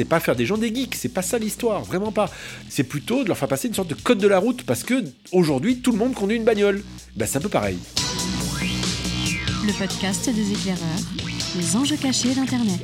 c'est pas faire des gens des geeks, c'est pas ça l'histoire, vraiment pas. C'est plutôt de leur faire passer une sorte de code de la route parce que aujourd'hui tout le monde conduit une bagnole. Ben c'est un peu pareil. Le podcast des éclaireurs, les enjeux cachés d'Internet.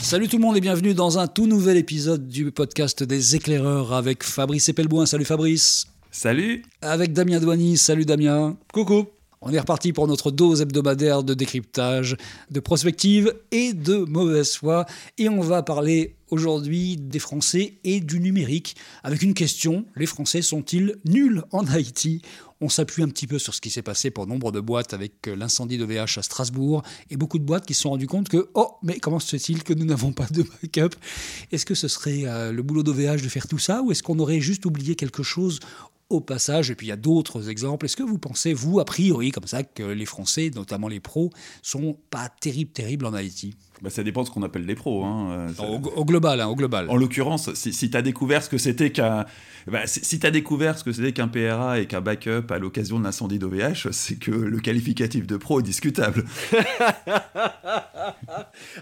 Salut tout le monde et bienvenue dans un tout nouvel épisode du podcast des éclaireurs avec Fabrice Epelboin. Salut Fabrice. Salut. Avec Damien Douany. Salut Damien. Coucou. On est reparti pour notre dose hebdomadaire de décryptage, de prospective et de mauvaise foi. Et on va parler aujourd'hui des Français et du numérique avec une question. Les Français sont-ils nuls en Haïti? On s'appuie un petit peu sur ce qui s'est passé pour nombre de boîtes avec l'incendie de VH à Strasbourg et beaucoup de boîtes qui se sont rendues compte que, oh, mais comment se fait-il que nous n'avons pas de backup? Est-ce que ce serait euh, le boulot d'OVH de faire tout ça ou est-ce qu'on aurait juste oublié quelque chose au passage, et puis il y a d'autres exemples. Est-ce que vous pensez, vous, a priori, comme ça, que les Français, notamment les pros, sont pas terribles, terribles en Haïti? Bah, ça dépend de ce qu'on appelle les pros. Hein. Au, global, hein, au global. En l'occurrence, si, si tu as découvert ce que c'était qu'un bah, si, as découvert ce que c'était qu'un PRA et qu'un backup à l'occasion de l'incendie d'OVH, c'est que le qualificatif de pro est discutable.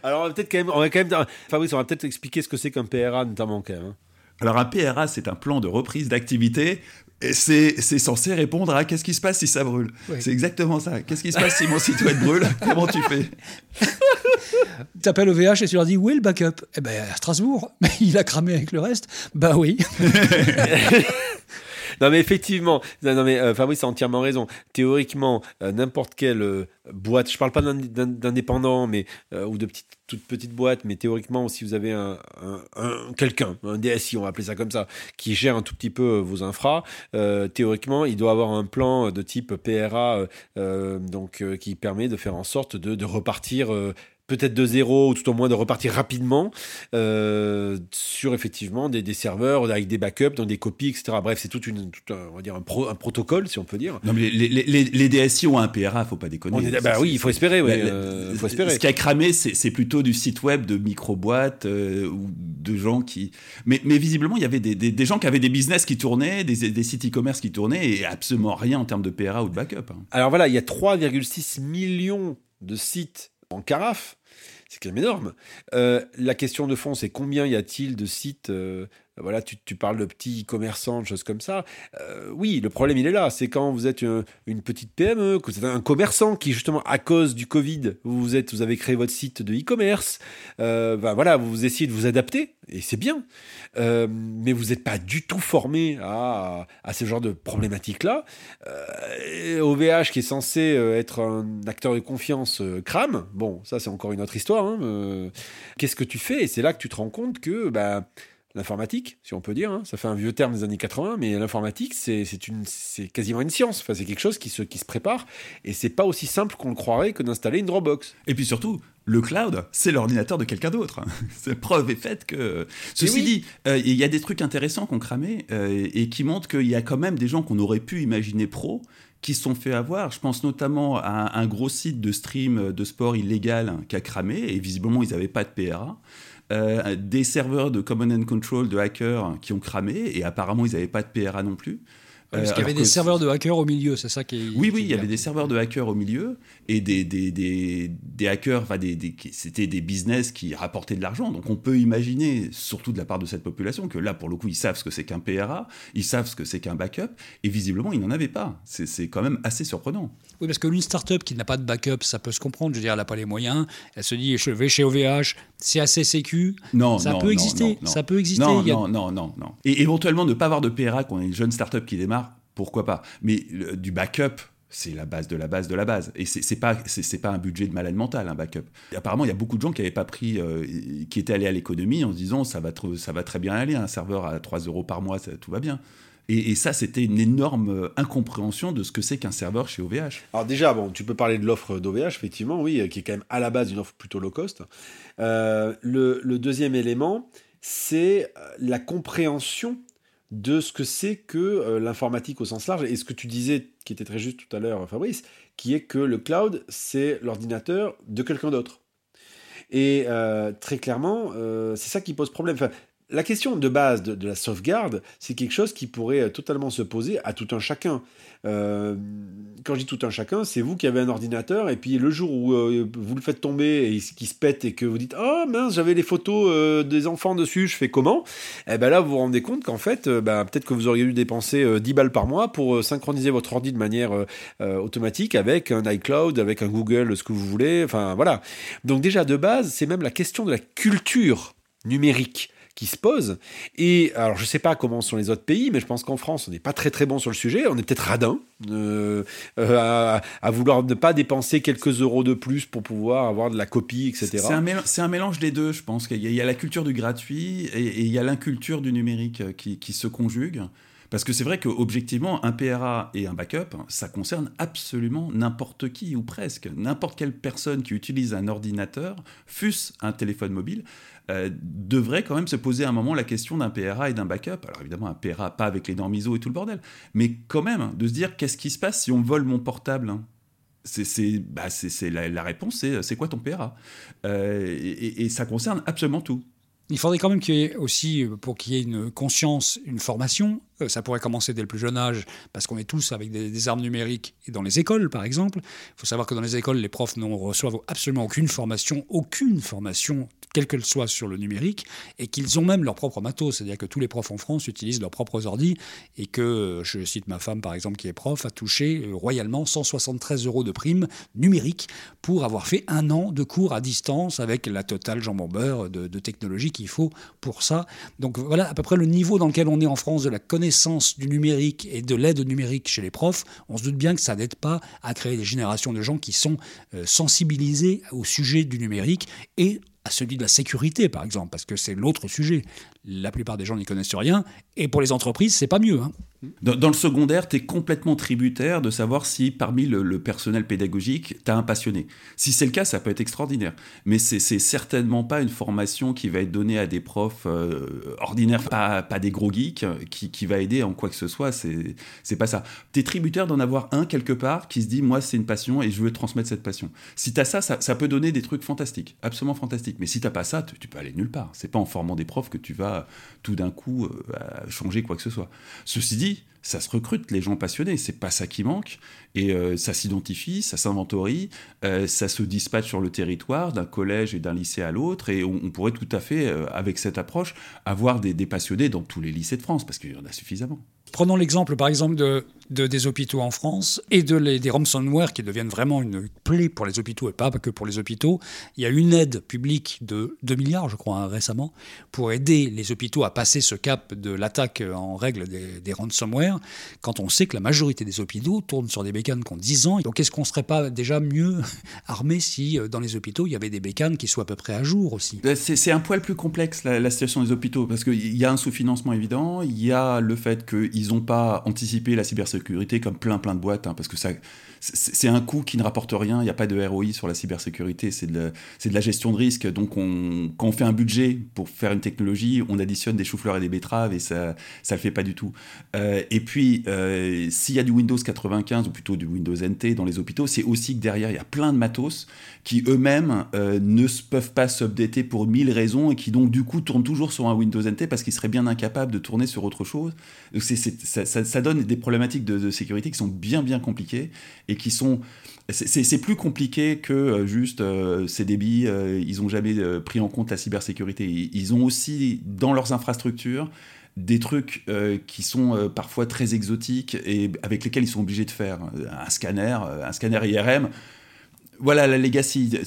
Alors on va peut-être quand même, on va quand même, Fabrice, on va peut-être expliquer ce que c'est qu'un PRA notamment quand même. Hein. Alors un PRA, c'est un plan de reprise d'activité et c'est censé répondre à qu'est-ce qui se passe si ça brûle. C'est exactement ça. Qu'est-ce qui se passe si mon site web brûle? Comment tu fais? Tu appelles au VH et tu leur dis où est le backup? Eh ben à Strasbourg. Mais il a cramé avec le reste. Ben oui. non mais effectivement, non mais euh, Fabrice a entièrement raison. Théoriquement, euh, n'importe quelle euh, boîte, je parle pas d'indépendant, mais ou de petite, toute petite boîte, mais théoriquement, si vous avez un, quelqu'un, un DSI, on va appeler ça comme ça, qui gère un tout petit peu vos infras, théoriquement, il doit avoir un plan de type PRA, donc qui permet de faire en sorte de, de repartir peut-être de zéro ou tout au moins de repartir rapidement euh, sur effectivement des, serveurs avec des backups, dans des copies, etc. Bref, c'est tout, une, un, on va dire un, protocole, si on peut dire. Non, mais les, les, DSI ont un PRA, faut pas déconner. bah oui, il faut espérer. Euh, faut espérer. Ce qui a cramé, c'est plutôt du site web de micro-boîtes euh, ou de gens qui. Mais, mais visiblement, il y avait des, des, gens qui avaient des business qui tournaient, des, des sites e-commerce qui tournaient et absolument rien en termes de PRA ou de backup. Hein. Alors voilà, il y a 3,6 millions de sites en carafe, c'est quand même énorme. Euh, la question de fond, c'est combien y a-t-il de sites euh, voilà, tu, parles de petits commerçants, de choses comme ça. Euh, oui, le problème, il est là. C'est quand vous êtes une, petite PME, que vous êtes un commerçant qui, justement, à cause du Covid, vous, êtes, vous avez créé votre site de e-commerce. Euh, ben voilà, vous essayez de vous adapter, et c'est bien. Euh, mais vous n'êtes pas du tout formé à, à, ce genre de problématiques-là. OVH, qui est censé être un acteur de confiance, crame. Bon, ça, c'est encore une autre histoire. Hein, qu'est-ce que tu fais? Et c'est là que tu te rends compte que... Ben, l'informatique, si on peut dire. Hein. Ça fait un vieux terme des années 80, mais l'informatique, c'est quasiment une science. Enfin, c'est quelque chose qui se, qui se prépare. Et c'est pas aussi simple qu'on le croirait que d'installer une Dropbox. Et puis surtout, le cloud, c'est l'ordinateur de quelqu'un d'autre. Cette preuve est faite que. Ceci dit, euh, il y a des trucs intéressants qu'on cramait euh, et qui montrent qu'il y a quand même des gens qu'on aurait pu imaginer pro qui se sont fait avoir. Je pense notamment à un gros site de stream de sport illégal qui a cramé et visiblement ils n'avaient pas de PRA. Euh, des serveurs de Command and Control de hackers qui ont cramé et apparemment ils n'avaient pas de PRA non plus. Parce qu'il y avait des serveurs de hackers au milieu, c'est ça qui est. Oui, oui, il y avait des serveurs de hackers au milieu et des, des, des, des hackers, enfin des, des c'était des business qui rapportaient de l'argent. Donc on peut imaginer, surtout de la part de cette population, que là, pour le coup, ils savent ce que c'est qu'un PRA, ils savent ce que c'est qu'un backup, et visiblement, ils n'en avaient pas. C'est quand même assez surprenant. Oui, parce qu'une startup qui n'a pas de backup, ça peut se comprendre. Je veux dire, elle n'a pas les moyens. Elle se dit, je vais chez OVH, c'est assez sécu. Non, ça non, peut exister. Non, ça peut exister. Non, non, non, non, non. Et éventuellement, ne pas avoir de PRA quand on est une jeune startup qui démarre, pourquoi pas. Mais du backup, c'est la base de la base de la base. Et c'est pas pas un budget de malade mental un backup. apparemment, il y a beaucoup de gens qui n'avaient pas pris, euh, qui étaient allés à l'économie en se disant ça va ça va très bien aller, un serveur à 3 euros par mois, tout va bien. Et, ça, c'était une énorme euh, incompréhension de ce que c'est qu'un serveur chez OVH. Alors déjà, bon, tu peux parler de l'offre d'OVH, effectivement, oui, qui est quand même à la base une offre plutôt low cost. Euh, le, deuxième élément, c'est la compréhension de ce que c'est que euh, l'informatique au sens large, et ce que tu disais, qui était très juste tout à l'heure, Fabrice, qui est que le cloud, c'est l'ordinateur de quelqu'un d'autre. Et euh, très clairement, euh, c'est ça qui pose problème. Enfin, la question de base de, la sauvegarde, c'est quelque chose qui pourrait euh, totalement se poser à tout un chacun. Euh, quand je dis tout un chacun, c'est vous qui avez un ordinateur et puis le jour où euh, vous le faites tomber et qui se pète et que vous dites oh mince j'avais les photos des enfants dessus, je fais comment? Eh ben là vous vous rendez compte qu'en fait ben, peut-être que vous auriez dû dépenser 10 balles par mois pour synchroniser votre ordi de manière automatique avec un iCloud, avec un Google, ce que vous voulez. Enfin voilà. Donc déjà de base c'est même la question de la culture numérique qui se pose. Et alors, je ne sais pas comment sont les autres pays, mais je pense qu'en France, on n'est pas très très bon sur le sujet. On est peut-être radin euh, euh, à, vouloir ne pas dépenser quelques euros de plus pour pouvoir avoir de la copie, etc. C'est un, mélange des deux, je pense. qu'il y, a la culture du gratuit et, il y a l'inculture du numérique qui, qui se conjuguent. Parce que c'est vrai qu'objectivement, un PRA et un backup, ça concerne absolument n'importe qui ou presque. N'importe quelle personne qui utilise un ordinateur, fût-ce un téléphone mobile, euh, devrait quand même se poser à un moment la question d'un PRA et d'un backup. Alors évidemment, un PRA pas avec les normes ISO et tout le bordel, mais quand même de se dire qu'est-ce qui se passe si on vole mon portable hein? C'est bah, la, la, réponse, c'est quoi ton PRA euh, et, ça concerne absolument tout. Il faudrait quand même qu'il y ait aussi, pour qu'il y ait une conscience, une formation, ça pourrait commencer dès le plus jeune âge, parce qu'on est tous avec des, armes numériques, et dans les écoles, par exemple. Il faut savoir que dans les écoles, les profs ne reçoivent absolument aucune formation, aucune formation, quelle qu'elle soit, sur le numérique, et qu'ils ont même leur propre matos. C'est-à-dire que tous les profs en France utilisent leurs propres ordi, et que, euh, je cite ma femme, par exemple, qui est prof, a touché euh, royalement 173 euros de prime numérique pour avoir fait un an de cours à distance avec la totale jambon beurre de, de technologie qu'il faut pour ça. Donc voilà à peu près le niveau dans lequel on est en France de la connaissance connaissance du numérique et de l'aide numérique chez les profs, on se doute bien que ça n'aide pas à créer des générations de gens qui sont euh, sensibilisés au sujet du numérique et à celui de la sécurité, par exemple, parce que c'est l'autre sujet. La plupart des gens n'y connaissent rien, et pour les entreprises, c'est pas mieux. Hein. Dans, le secondaire, tu es complètement tributaire de savoir si parmi le, personnel pédagogique, tu as un passionné. Si c'est le cas, ça peut être extraordinaire. Mais c'est certainement pas une formation qui va être donnée à des profs euh, ordinaires, pas, des gros geeks, qui, qui, va aider en quoi que ce soit. C'est pas ça. Tu es tributaire d'en avoir un quelque part qui se dit Moi, c'est une passion et je veux transmettre cette passion. Si tu as ça, ça, peut donner des trucs fantastiques, absolument fantastiques. Mais si tu pas ça, tu, peux aller nulle part. C'est pas en formant des profs que tu vas tout d'un coup euh, changer quoi que ce soit. Ceci dit, ça se recrute les gens passionnés, c'est pas ça qui manque, et euh, ça s'identifie, ça s'inventorie, euh, ça se dispatche sur le territoire d'un collège et d'un lycée à l'autre, et on, pourrait tout à fait, euh, avec cette approche, avoir des, des passionnés dans tous les lycées de France, parce qu'il y en a suffisamment. Prenons l'exemple, par exemple, de, des hôpitaux en France et de les, des ransomware qui deviennent vraiment une plaie pour les hôpitaux et pas que pour les hôpitaux. Il y a une aide publique de 2 milliards, je crois, hein, récemment, pour aider les hôpitaux à passer ce cap de l'attaque en règle des, ransomware, quand on sait que la majorité des hôpitaux tournent sur des bécanes qui ont 10 ans. Donc est-ce qu'on ne serait pas déjà mieux armé si euh, dans les hôpitaux, il y avait des bécanes qui soient à peu près à jour aussi? Ben, C'est un poil plus complexe, la, la situation des hôpitaux, parce qu'il y a un sous-financement évident, il y a le fait qu'ils ils n'ont pas anticipé la cybersécurité comme plein plein de boîtes, hein, parce que ça, c'est un coût qui ne rapporte rien, il n'y a pas de ROI sur la cybersécurité, c'est de, de, la gestion de risque. Donc on, quand on fait un budget pour faire une technologie, on additionne des choux-fleurs et des betteraves et ça ne le fait pas du tout. Euh, et puis, euh, s'il y a du Windows 95 ou plutôt du Windows NT dans les hôpitaux, c'est aussi que derrière, il y a plein de matos qui eux-mêmes euh, ne peuvent pas s'updater pour mille raisons et qui donc du coup tournent toujours sur un Windows NT parce qu'ils seraient bien incapables de tourner sur autre chose. Donc ça, ça, donne des problématiques de, sécurité qui sont bien bien compliquées et qui sont c'est plus compliqué que euh, juste euh, ces débits, euh, ils n'ont jamais pris en compte la cybersécurité. Ils ont aussi dans leurs infrastructures des trucs qui sont parfois très exotiques et avec lesquels ils sont obligés de faire un scanner, un scanner IRM. Voilà la legacy.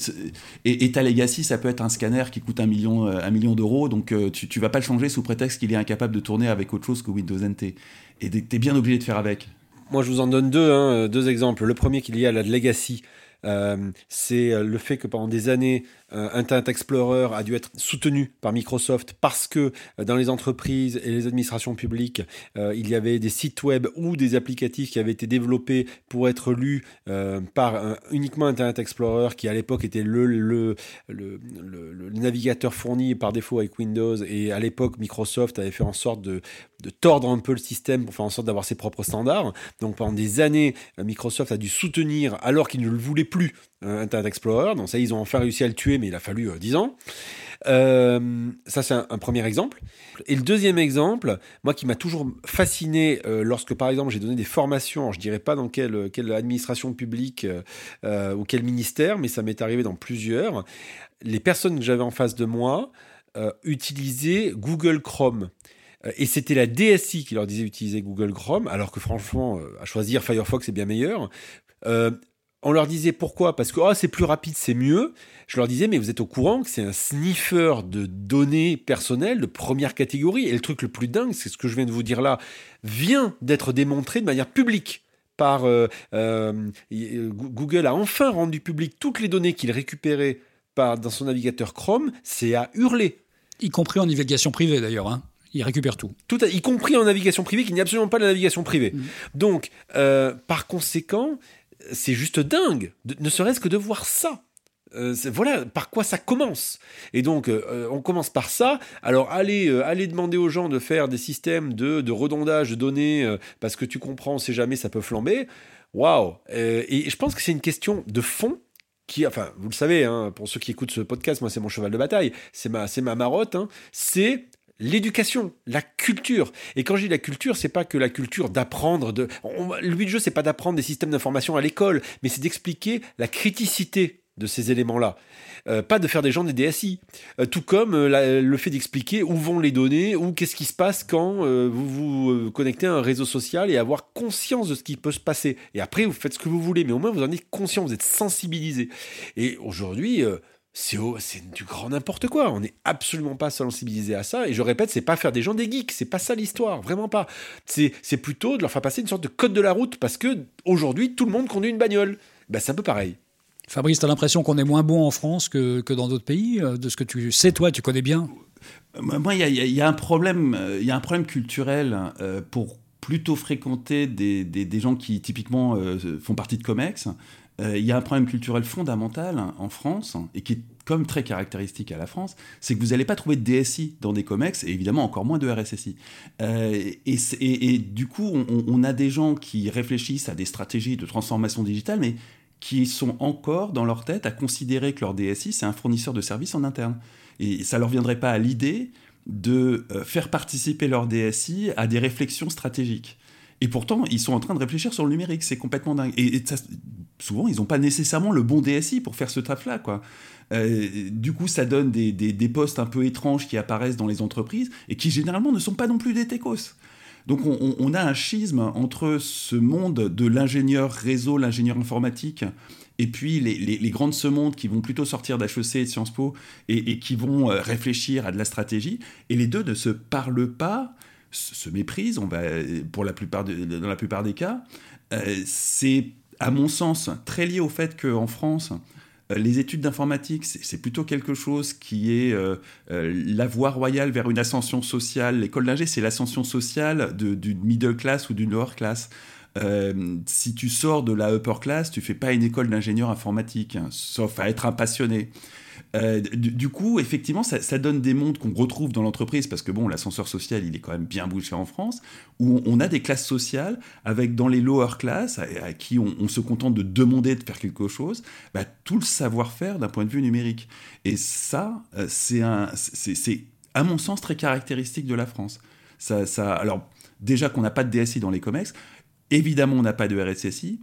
Et, ta legacy, ça peut être un scanner qui coûte un million, un million d'euros, donc tu, tu vas pas le changer sous prétexte qu'il est incapable de tourner avec autre chose que Windows NT. Et tu es bien obligé de faire avec. Moi, je vous en donne deux, hein, deux exemples. Le premier qui est lié à la legacy. Euh, c'est le fait que pendant des années, euh, Internet Explorer a dû être soutenu par Microsoft parce que euh, dans les entreprises et les administrations publiques, euh, il y avait des sites web ou des applicatifs qui avaient été développés pour être lus par uniquement Internet Explorer, qui à l'époque était le, le, le, le, navigateur fourni par défaut avec Windows. Et à l'époque, Microsoft avait fait en sorte de, de tordre un peu le système pour faire en sorte d'avoir ses propres standards. Donc pendant des années, Microsoft a dû soutenir, alors qu'il ne le voulait plus, Internet Explorer. Donc ça, ils ont enfin réussi à le tuer, mais il a fallu 10 ans. Euh, ça, c'est un, premier exemple. Et le deuxième exemple, moi qui m'a toujours fasciné euh, lorsque, par exemple, j'ai donné des formations, je dirais pas dans quelle, quelle administration publique euh, ou quel ministère, mais ça m'est arrivé dans plusieurs, les personnes que j'avais en face de moi utilisaient Google Chrome. Et c'était la DSI qui leur disait d'utiliser Google Chrome, alors que franchement, à choisir Firefox est bien meilleur on leur disait pourquoi? Parce que oh, c'est plus rapide, c'est mieux. Je leur disais, mais vous êtes au courant que c'est un sniffer de données personnelles de première catégorie. Et le truc le plus dingue, c'est ce que je viens de vous dire là, vient d'être démontré de manière publique. Par euh, euh, Google a enfin rendu public toutes les données qu'il récupérait par, dans son navigateur Chrome. C'est à hurler. Y compris en navigation privée d'ailleurs. Hein. Il récupère tout. tout y compris en navigation privée, qui n'est absolument pas de la navigation privée. Mmh. Donc, euh, par conséquent, c'est juste dingue, ne serait-ce que de voir ça. Euh, voilà par quoi ça commence. Et donc, euh, on commence par ça. Alors, allez, euh, allez demander aux gens de faire des systèmes de, de redondage de données, parce que tu comprends, on sait jamais, ça peut flamber. Waouh Et je pense que c'est une question de fond. Qui, enfin, vous le savez, hein, pour ceux qui écoutent ce podcast, moi c'est mon cheval de bataille, c'est ma, ma marotte, hein. c'est l'éducation, la culture. Et quand je dis la culture, c'est pas que la culture d'apprendre de. le but du jeu, c'est pas d'apprendre des systèmes d'information à l'école, mais c'est d'expliquer la criticité de ces éléments-là. Euh, pas de faire des gens des DSI. Euh, tout comme euh, le fait d'expliquer où vont les données, ou qu'est-ce qui se passe quand vous vous connectez à un réseau social et avoir conscience de ce qui peut se passer. Et après, vous faites ce que vous voulez, mais au moins vous en êtes conscient, vous êtes sensibilisé. Et aujourd'hui, c'est du grand n'importe quoi. On n'est absolument pas sensibilisé à ça. Et je répète, c'est pas faire des gens des geeks. C'est pas ça l'histoire. Vraiment pas. C'est plutôt de leur faire passer une sorte de code de la route parce que aujourd'hui, tout le monde conduit une bagnole. Ben, c'est un peu pareil. Fabrice, tu as l'impression qu'on est moins bon en France que, que dans d'autres pays euh, De ce que tu sais, toi, tu connais bien? Moi, il y, a un problème, il y a un problème culturel euh, pour plutôt fréquenter des, des, gens qui typiquement euh, font partie de COMEX. Euh, il y a un problème culturel fondamental en France, et qui est comme très caractéristique à la France, c'est que vous n'allez pas trouver de DSI dans des COMEX, et évidemment encore moins de RSSI. Euh, et, du coup, on, a des gens qui réfléchissent à des stratégies de transformation digitale, mais qui sont encore dans leur tête à considérer que leur DSI, c'est un fournisseur de services en interne. Et ça ne leur viendrait pas à l'idée de euh, faire participer leur DSI à des réflexions stratégiques. Et pourtant, ils sont en train de réfléchir sur le numérique. C'est complètement dingue. Et, souvent, ils n'ont pas nécessairement le bon DSI pour faire ce taf-là. Quoi. Euh, du coup, ça donne des, des, postes un peu étranges qui apparaissent dans les entreprises et qui généralement ne sont pas non plus des techos. Donc on, a un schisme entre ce monde de l'ingénieur réseau, l'ingénieur informatique, et puis les, les, les, grandes semondes qui vont plutôt sortir d'HEC et de Sciences Po et, qui vont euh, réfléchir à de la stratégie, et les deux ne se parlent pas se méprisent, on va, pour la plupart dans la plupart des cas. Euh, c'est, à mon sens, très lié au fait qu'en France, euh, les études d'informatique, c'est plutôt quelque chose qui est euh, la voie royale vers une ascension sociale. L'école d'ingé, c'est l'ascension sociale d'une middle class ou d'une lower class. si tu sors de la upper class, tu fais pas une école d'ingénieur informatique, hein, sauf à être un passionné. Euh, du, coup, effectivement, ça, donne des mondes qu'on retrouve dans l'entreprise, parce que bon, l'ascenseur social, il est quand même bien bouché en France, où on, a des classes sociales avec dans les lower classes, à, qui on, se contente de demander de faire quelque chose, bah, tout le savoir-faire d'un point de vue numérique. Et ça, euh, c'est à mon sens très caractéristique de la France. Ça, ça, alors, déjà qu'on n'a pas de DSI dans les COMEX, évidemment, on n'a pas de RSSI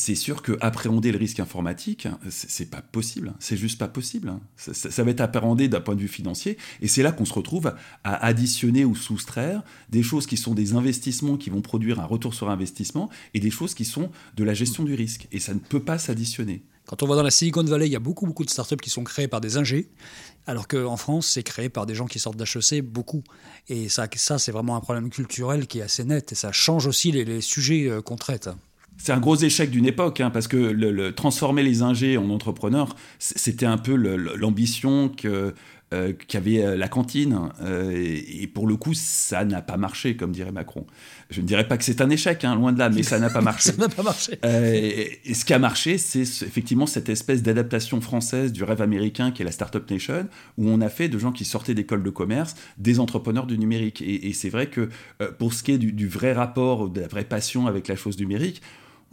c'est sûr que appréhender le risque informatique, c'est pas possible. C'est juste pas possible. Ça, va être appréhendé d'un point de vue financier. Et c'est là qu'on se retrouve à additionner ou soustraire des choses qui sont des investissements qui vont produire un retour sur investissement et des choses qui sont de la gestion du risque. Et ça ne peut pas s'additionner. Quand on va dans la Silicon Valley, il y a beaucoup, beaucoup de startups qui sont créées par des ingés, alors qu'en France, c'est créé par des gens qui sortent d'HEC, beaucoup. Et ça, ça c'est vraiment un problème culturel qui est assez net. Et ça change aussi les, les sujets euh, qu'on traite c'est un gros échec d'une époque, hein, parce que le, transformer les ingés en entrepreneurs, c'était un peu l'ambition que euh, qu'avait euh, la cantine. Euh, et, pour le coup, ça n'a pas marché, comme dirait Macron. Je ne dirais pas que c'est un échec, hein, loin de là, mais ça n'a pas marché. ça n'a pas marché. et, ce qui a marché, c'est effectivement cette espèce d'adaptation française du rêve américain qui est la Startup Nation, où on a fait de gens qui sortaient d'écoles de commerce des entrepreneurs du numérique. Et, c'est vrai que pour ce qui est du, du, vrai rapport, de la vraie passion avec la chose numérique,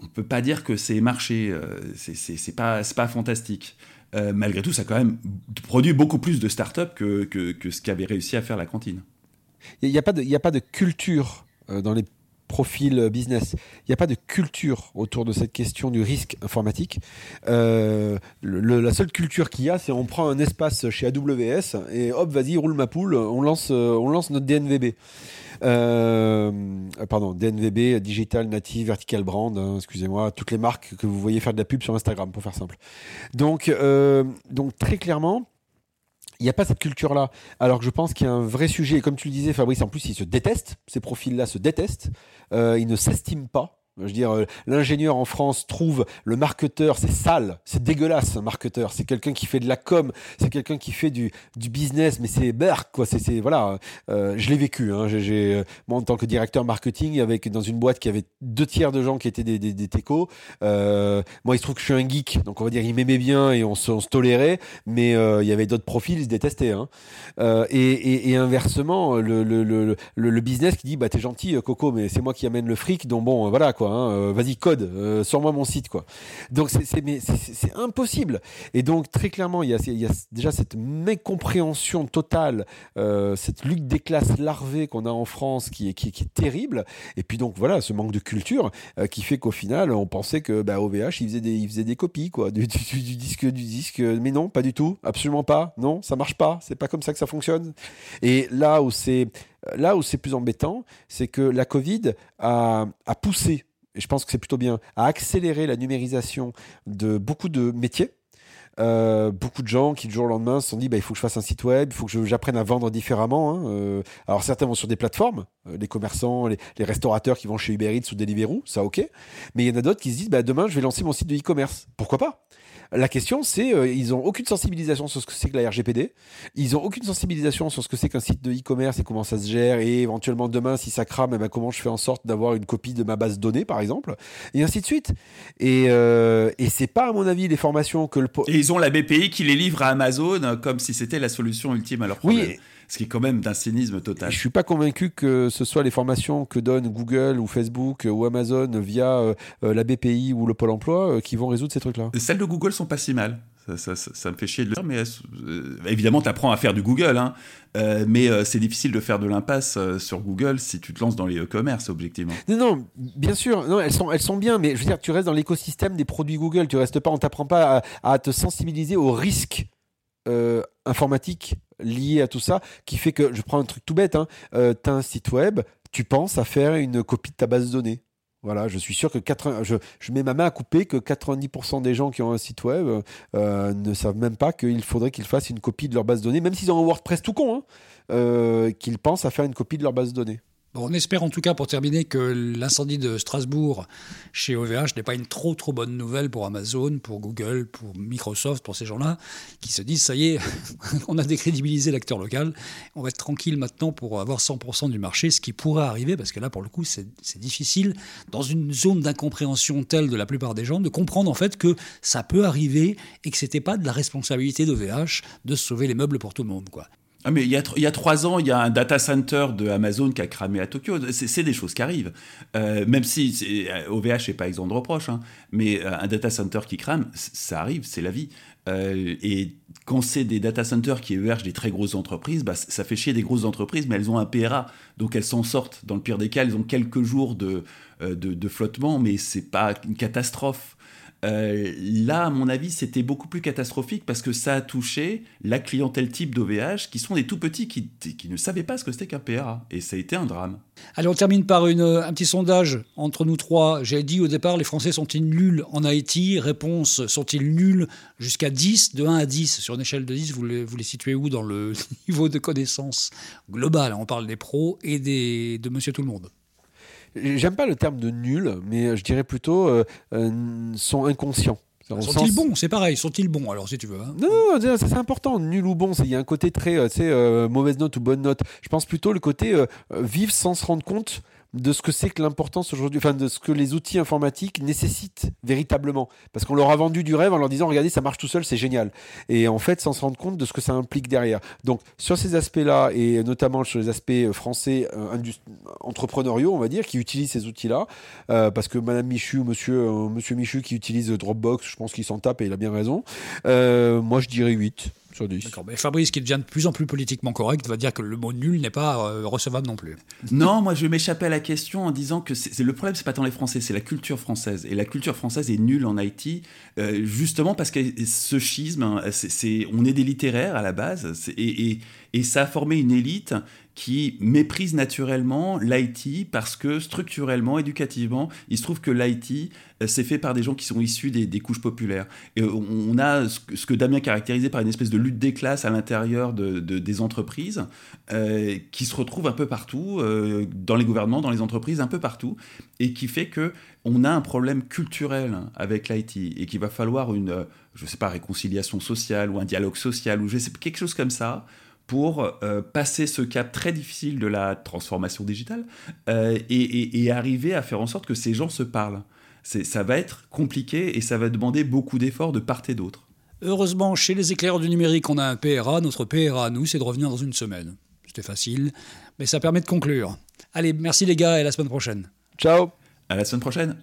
on peut pas dire que c'est marché, euh, c'est pas, pas fantastique. malgré tout, ça a quand même produit beaucoup plus de startups que, que, ce qu'avait réussi à faire la cantine. Il n'y a, pas de, a pas de culture dans les profils business. Il n'y a pas de culture autour de cette question du risque informatique. la seule culture qu'il y a, c'est on prend un espace chez AWS et hop, vas-y, roule ma poule, on lance, on lance notre DNVB. Euh, pardon, DNVB, Digital Native Vertical Brand, hein, excusez-moi, toutes les marques que vous voyez faire de la pub sur Instagram, pour faire simple. Donc, euh, donc très clairement, il n'y a pas cette culture-là. Alors que je pense qu'il y a un vrai sujet. Et comme tu le disais, Fabrice, en plus, ils se détestent. Ces profils-là se détestent. Euh, ils ne s'estiment pas. Je veux dire, euh, l'ingénieur en France trouve le marketeur, c'est sale, c'est dégueulasse un marketeur. C'est quelqu'un qui fait de la com, c'est quelqu'un qui fait du, business, mais c'est berk quoi. C'est, voilà, euh, je l'ai vécu. Hein. Euh, moi en tant que directeur marketing, avec dans une boîte qui avait deux tiers de gens qui étaient des, des, des techos. Moi, il se trouve que je suis un geek, donc on va dire il m'aimait bien et on se, on se tolérait, mais il y avait d'autres profils, ils se détestaient. Hein. Et, et, inversement, le, le, le, le, business qui dit bah t'es gentil Coco, mais c'est moi qui amène le fric, donc bon voilà quoi. Hein, euh, vas-y code euh, sur moi mon site quoi. Donc c'est impossible. Et donc très clairement il y a, déjà cette mécompréhension totale, euh, cette lutte des classes larvées qu'on a en France qui est, terrible. Et puis donc voilà ce manque de culture qui fait qu'au final on pensait que bah, OVH il faisait des, il faisait des copies quoi du, disque du disque. Mais non pas du tout, absolument pas. Non ça marche pas. C'est pas comme ça que ça fonctionne. Et là où c'est là où c'est plus embêtant, c'est que la Covid a poussé et je pense que c'est plutôt bien, à accélérer la numérisation de beaucoup de métiers. Euh, beaucoup de gens qui du jour au lendemain se sont dit bah, il faut que je fasse un site web, il faut que j'apprenne à vendre différemment. Hein. Euh, alors certains vont sur des plateformes, euh, les commerçants, les, restaurateurs qui vont chez Uber Eats ou Deliveroo, ça ok. Mais il y en a d'autres qui se disent bah, demain je vais lancer mon site de e-commerce. Pourquoi pas? La question, c'est euh, ils ont aucune sensibilisation sur ce que c'est que la RGPD. Ils ont aucune sensibilisation sur ce que c'est qu'un site de e-commerce et comment ça se gère. Et éventuellement demain, si ça crame, eh ben, comment je fais en sorte d'avoir une copie de ma base de données, par exemple, et ainsi de suite. Et, euh, et c'est pas, à mon avis, les formations que le. Et ils ont la BPI qui les livre à Amazon comme si c'était la solution ultime à leur problème. Oui ce qui est quand même d'un cynisme total. Je suis pas convaincu que ce soit les formations que donne Google ou Facebook ou Amazon via euh, euh, la BPI ou le Pôle Emploi euh, qui vont résoudre ces trucs-là. Celles de Google sont pas si mal. Ça, ça, me fait chier de le dire, mais évidemment, tu apprends à faire du Google, hein, mais c'est difficile de faire de l'impasse sur Google si tu te lances dans les e-commerce, objectivement. Non, non, bien sûr, non, elles, sont, elles sont bien, mais je veux dire, tu restes dans l'écosystème des produits Google, tu restes pas, on t'apprend pas à, à, te sensibiliser au risque informatique lié à tout ça qui fait que, je prends un truc tout bête, hein, euh, tu as un site web, tu penses à faire une copie de ta base de données. Voilà, je suis sûr que 80, je, je, mets ma main à couper que 90% des gens qui ont un site web euh, ne savent même pas qu'il faudrait qu'ils fassent une copie de leur base de données, même s'ils ont un WordPress tout con, hein, euh, qu'ils pensent à faire une copie de leur base de données on espère en tout cas pour terminer que l'incendie de Strasbourg chez OVH n'est pas une trop trop bonne nouvelle pour Amazon, pour Google, pour Microsoft, pour ces gens-là qui se disent ça y est, on a décrédibilisé l'acteur local, on va être tranquille maintenant pour avoir 100% du marché, ce qui pourrait arriver parce que là pour le coup c'est difficile dans une zone d'incompréhension telle de la plupart des gens de comprendre en fait que ça peut arriver et que c'était pas de la responsabilité d'OVH de sauver les meubles pour tout le monde quoi. Ah mais il y, a, trois ans, il y a un data center de Amazon qui a cramé à Tokyo. C'est des choses qui arrivent. Euh, même si OVH n'est pas exemple de reproche, hein, mais euh, un data center qui crame, ça arrive, c'est la vie. Euh, et quand c'est des data centers qui hébergent des très grosses entreprises, bah, ça fait chier des grosses entreprises, mais elles ont un PRA, donc elles s'en sortent. Dans le pire des cas, elles ont quelques jours de, de, de flottement, mais c'est pas une catastrophe. Euh, là, à mon avis, c'était beaucoup plus catastrophique parce que ça a touché la clientèle type d'OVH qui sont des tout petits qui, ne savaient pas ce que c'était qu'un PRA. Et ça a été un drame. Allez, on termine par un petit sondage entre nous trois. J'ai dit au départ, les Français sont-ils nuls en Haïti Réponse, sont-ils nuls jusqu'à 10 De 1 à 10, sur une échelle de 10, vous les, situez où dans le niveau de connaissance globale? On parle des pros et des, de Monsieur Tout-le-Monde. J'aime pas le terme de nul, mais je dirais plutôt euh, euh, sont inconscients. Sont-ils bons? C'est pareil, sont-ils bons alors si tu veux hein? Non, c'est important, nul ou bon, il y a un côté très, tu sais, euh, mauvaise note ou bonne note. Je pense plutôt le côté vivre sans se rendre compte de ce que c'est que l'importance aujourd'hui, enfin de ce que les outils informatiques nécessitent véritablement. Parce qu'on leur a vendu du rêve en leur disant regardez, ça marche tout seul, c'est génial. Et en fait, sans se rendre compte de ce que ça implique derrière. Donc sur ces aspects-là, et notamment sur les aspects euh, français euh, entrepreneuriaux, on va dire, qui utilisent ces outils-là, euh, parce que Madame Michu Monsieur, Monsieur Michu qui utilise Dropbox, je pense qu'il s'en tape et il a bien raison. moi, je dirais 8. D'accord. Mais Fabrice, qui devient de plus en plus politiquement correct, va dire que le mot nul n'est pas euh, recevable non plus. Non, moi je vais m'échapper à la question en disant que c'est, le problème, c'est pas tant les Français, c'est la culture française. Et la culture française est nulle en Haïti, euh, justement parce que ce schisme, hein, c'est, on est des littéraires à la base, et, et, et ça a formé une élite qui méprise naturellement l'IT parce que structurellement, éducativement, il se trouve que l'IT, euh, c'est fait par des gens qui sont issus des, couches populaires. Et on a ce que, Damien caractérisait par une espèce de lutte des classes à l'intérieur de, des entreprises, euh, qui se retrouve un peu partout, euh, dans les gouvernements, dans les entreprises, un peu partout, et qui fait que on a un problème culturel avec l'IT, et qu'il va falloir une, je sais pas, réconciliation sociale, ou un dialogue social, ou quelque chose comme ça, pour euh, passer ce cap très difficile de la transformation digitale euh, et, arriver à faire en sorte que ces gens se parlent. Ça va être compliqué et ça va demander beaucoup d'efforts de part et d'autre. Heureusement, chez les éclaireurs du numérique, on a un PRA. Notre PRA, nous, c'est de revenir dans une semaine. C'était facile, mais ça permet de conclure. Allez, merci les gars et à la semaine prochaine. Ciao À la semaine prochaine